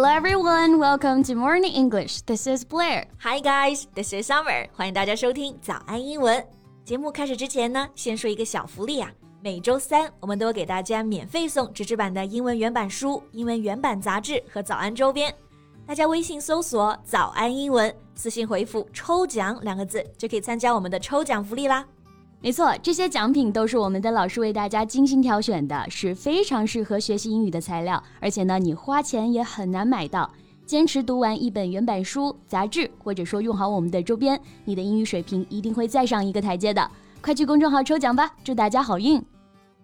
Hello everyone, welcome to Morning English. This is Blair. Hi guys, this is Summer. 欢迎大家收听早安英文。节目开始之前呢，先说一个小福利啊。每周三我们都会给大家免费送纸质版的英文原版书、英文原版杂志和早安周边。大家微信搜索“早安英文”，私信回复“抽奖”两个字，就可以参加我们的抽奖福利啦。没错，这些奖品都是我们的老师为大家精心挑选的，是非常适合学习英语的材料。而且呢，你花钱也很难买到。坚持读完一本原版书、杂志，或者说用好我们的周边，你的英语水平一定会再上一个台阶的。快去公众号抽奖吧，祝大家好运。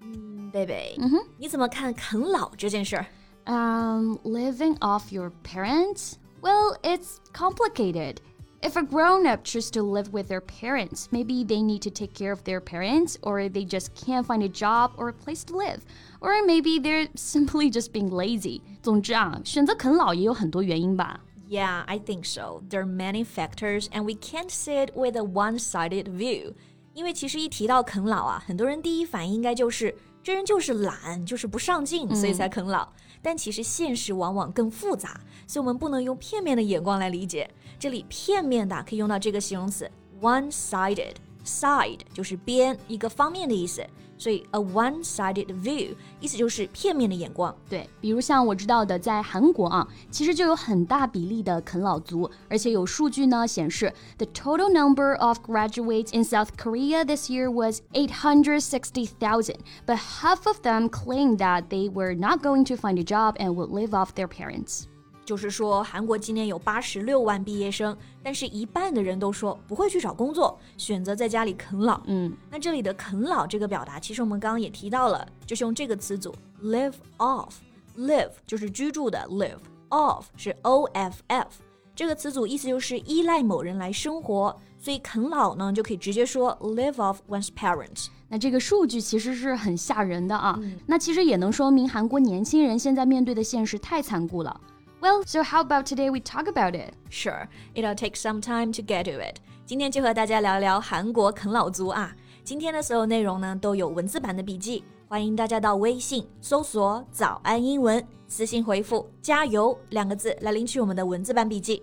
嗯，贝贝，嗯哼，你怎么看啃老这件事儿？Um, living off your parents? Well, it's complicated. If a grown up chooses to live with their parents, maybe they need to take care of their parents, or they just can't find a job or a place to live, or maybe they're simply just being lazy. 总之啊，选择啃老也有很多原因吧。Yeah, I think so. There are many factors, and we can't see it with a one-sided view. 因为其实一提到啃老啊，很多人第一反应应该就是这人就是懒，就是不上进，所以才啃老。 但其实现实往往更复杂，所以我们不能用片面的眼光来理解。这里片面的可以用到这个形容词 “one-sided” one-sided，side 就是边一个方面的意思。所以 a one-sided view 意思就是片面的眼光。对，比如像我知道的，在韩国啊，其实就有很大比例的啃老族，而且有数据呢显示，the total number of graduates in South Korea this year was 860,000, but half of them claimed that they were not going to find a job and would live off their parents. 就是说，韩国今年有八十六万毕业生，但是一半的人都说不会去找工作，选择在家里啃老。嗯，那这里的啃老这个表达，其实我们刚刚也提到了，就是用这个词组 live off。live 就是居住的 live，off 是 o f f，这个词组意思就是依赖某人来生活，所以啃老呢就可以直接说 live off one's parents。那这个数据其实是很吓人的啊，那其实也能说明韩国年轻人现在面对的现实太残酷了。Well, so how about today we talk about it? Sure, it'll take some time to get to it. 今天就和大家聊聊韩国啃老族啊。今天的所有内容呢都有文字版的笔记，欢迎大家到微信搜索“早安英文”，私信回复“加油”两个字来领取我们的文字版笔记。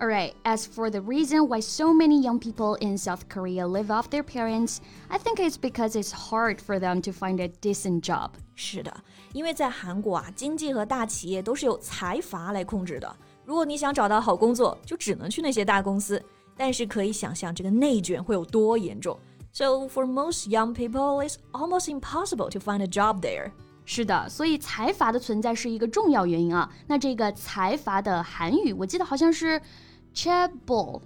Alright, as for the reason why so many young people in South Korea live off their parents, I think it's because it's hard for them to find a decent job. 是的，因为在韩国啊，经济和大企业都是由财阀来控制的。如果你想找到好工作，就只能去那些大公司。但是可以想象这个内卷会有多严重。So for most young people, it's almost impossible to find a job there. 是的，所以财阀的存在是一个重要原因啊。那这个财阀的韩语，我记得好像是。Chaebol.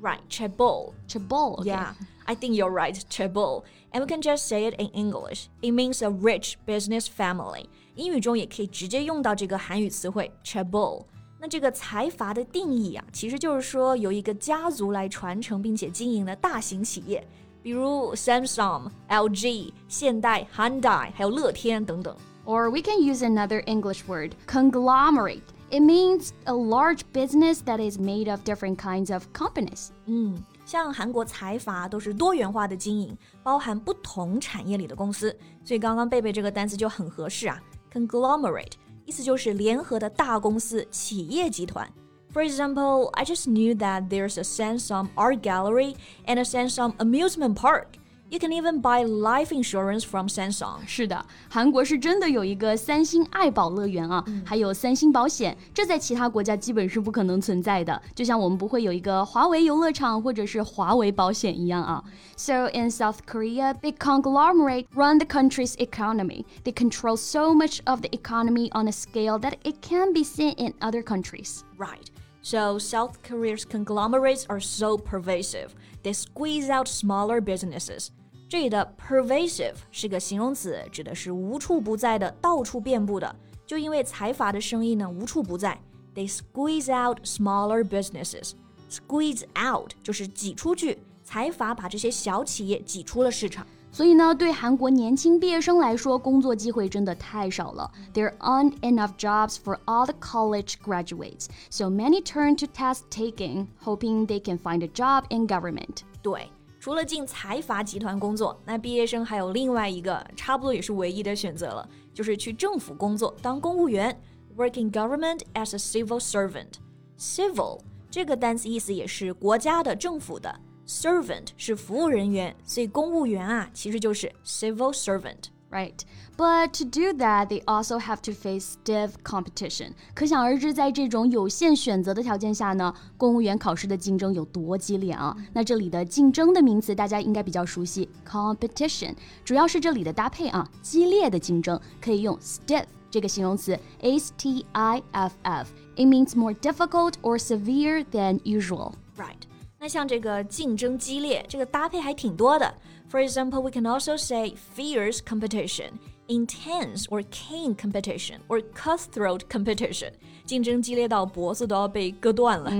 Right, chaebol. Chaebol. Okay. Yeah, I think you're right, chaebol. And we can just say it in English. It means a rich business family. 英语中也可以直接用到这个韩语词汇 chaebol。那这个财阀的定义啊，其实就是说由一个家族来传承并且经营的大型企业，比如 Samsung、LG、现代、Hyundai，还有乐天等等。Or we can use another English word, conglomerate. It means a large business that is made of different kinds of companies. 嗯，像韩国财阀都是多元化的经营，包含不同产业里的公司，所以刚刚贝贝这个单词就很合适啊。Conglomerate 意思就是联合的大公司、企业集团。 For example, I just knew that there's a Samsung art gallery and a Samsung amusement park. You can even buy life insurance from Samsung。是的，韩国是真的有一个三星爱宝乐园啊，嗯、还有三星保险，这在其他国家基本是不可能存在的。就像我们不会有一个华为游乐场或者是华为保险一样啊。So in South Korea, big conglomerate run the country's economy. They control so much of the economy on a scale that it can be seen in other countries. Right. So South Korea's conglomerates are so pervasive. They squeeze out smaller businesses. 这里的 pervasive 是个形容词，指的是无处不在的、到处遍布的。就因为财阀的生意呢无处不在，they squeeze out smaller businesses。squeeze out 就是挤出去，财阀把这些小企业挤出了市场。 所以呢，对韩国年轻毕业生来说，工作机会真的太少了。There aren't enough jobs for all the college graduates, so many turn to test taking, hoping they can find a job in government. 对。除了进财阀集团工作，那毕业生还有另外一个差不多也是唯一的选择了，就是去政府工作当公务员 work in government as a civil servant. Civil 这个单词意思也是国家的、政府的 ，servant 是服务人员，所以公务员啊其实就是 civil servant。Right. But to do that, they also have to face stiff competition. 可想而知，在这种有限选择的条件下呢，公务员考试的竞争有多激烈啊！那这里的竞争的名词大家应该比较熟悉，competition，主要是这里的搭配啊，激烈的竞争可以用 stiff 这个形容词，s t i f f。It means more difficult or severe than usual. Right. 那像这个竞争激烈，这个搭配还挺多的。For example, we can also say fierce competition, intense or keen competition, or cutthroat competition. 竞争激烈到脖子都要被割断了。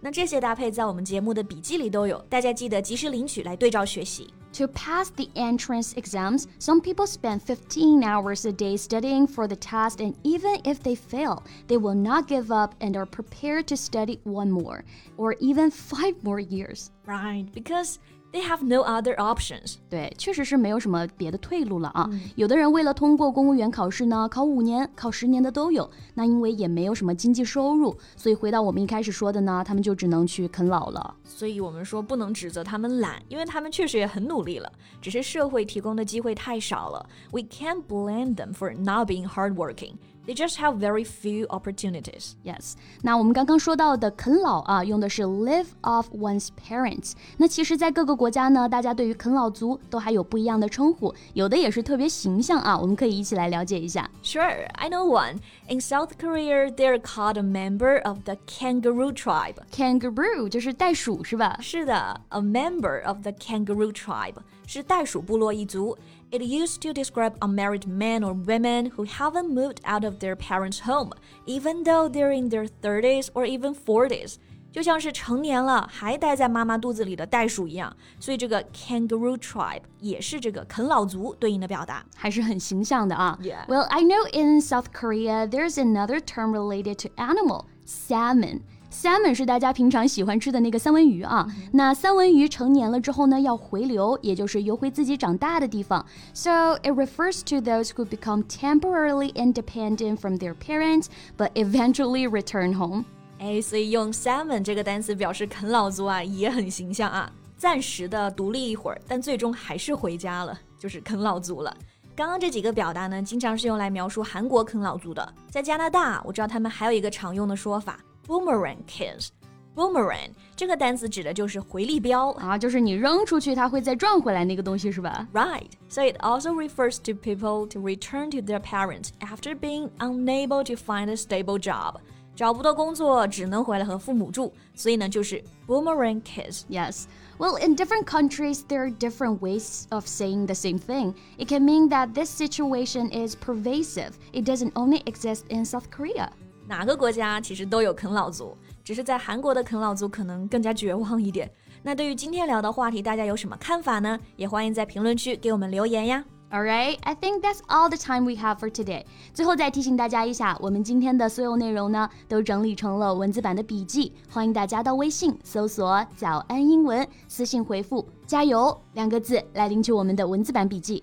那这些搭配在我们节目的笔记里都有，大家记得及时领取来对照学习。To pass the entrance exams, some people spend 15 hours a day studying for the test, and even if they fail, they will not give up and are prepared to study one more or even five more years. Right, because they have no other options. 对，确实是没有什么别的退路了啊。嗯、有的人为了通过公务员考试呢，考五年、考十年的都有。那因为也没有什么经济收入，所以回到我们一开始说的呢，他们就只能去啃老了。所以我们说不能指责他们懒，因为他们确实也很努力了，只是社会提供的机会太少了。We can't blame them for not being hardworking. They just have very few opportunities. Yes，那我们刚刚说到的啃老啊，用的是 live off one's parents。那其实，在各个国家呢，大家对于啃老族都还有不一样的称呼，有的也是特别形象啊。我们可以一起来了解一下。Sure, I know one. In South Korea, they're called a member of the kangaroo tribe. Kangaroo 就是袋鼠是吧？是的，a member of the kangaroo tribe 是袋鼠部落一族。 it used to describe unmarried men or women who haven't moved out of their parents' home, even though they're in their 30s or even 40s. 就像是成年了还待在妈妈肚子里的袋鼠一样，所以这个 kangaroo tribe 也是这个啃老族对应的表达，还是很形象的啊。Yeah. Well, I know in South Korea there's another term related to animal, salmon. Salmon 是大家平常喜欢吃的那个三文鱼啊。那三文鱼成年了之后呢，要回流，也就是游回自己长大的地方。So it refers to those who become temporarily independent from their parents, but eventually return home. 哎，所以用 salmon 这个单词表示啃老族啊，也很形象啊。暂时的独立一会儿，但最终还是回家了，就是啃老族了。刚刚这几个表达呢，经常是用来描述韩国啃老族的。在加拿大，我知道他们还有一个常用的说法。Boomerang kids. Boomerang 这个单词指的就是回力镖啊，就是你扔出去，它会再转回来那个东西是吧？Right. So it also refers to people to return to their parents after being unable to find a stable job. 找不到工作，只能回来和父母住，所以呢，就是 boomerang kids. Yes. Well, in different countries, there are different ways of saying the same thing. It can mean that this situation is pervasive. It doesn't only exist in South Korea. 哪个国家其实都有啃老族，只是在韩国的啃老族可能更加绝望一点。那对于今天聊的话题，大家有什么看法呢？也欢迎在评论区给我们留言呀。All right, I think that's all the time we have for today. 最后再提醒大家一下，我们今天的所有内容呢，都整理成了文字版的笔记，欢迎大家到微信搜索“早安英文”，私信回复“加油”两个字来领取我们的文字版笔记。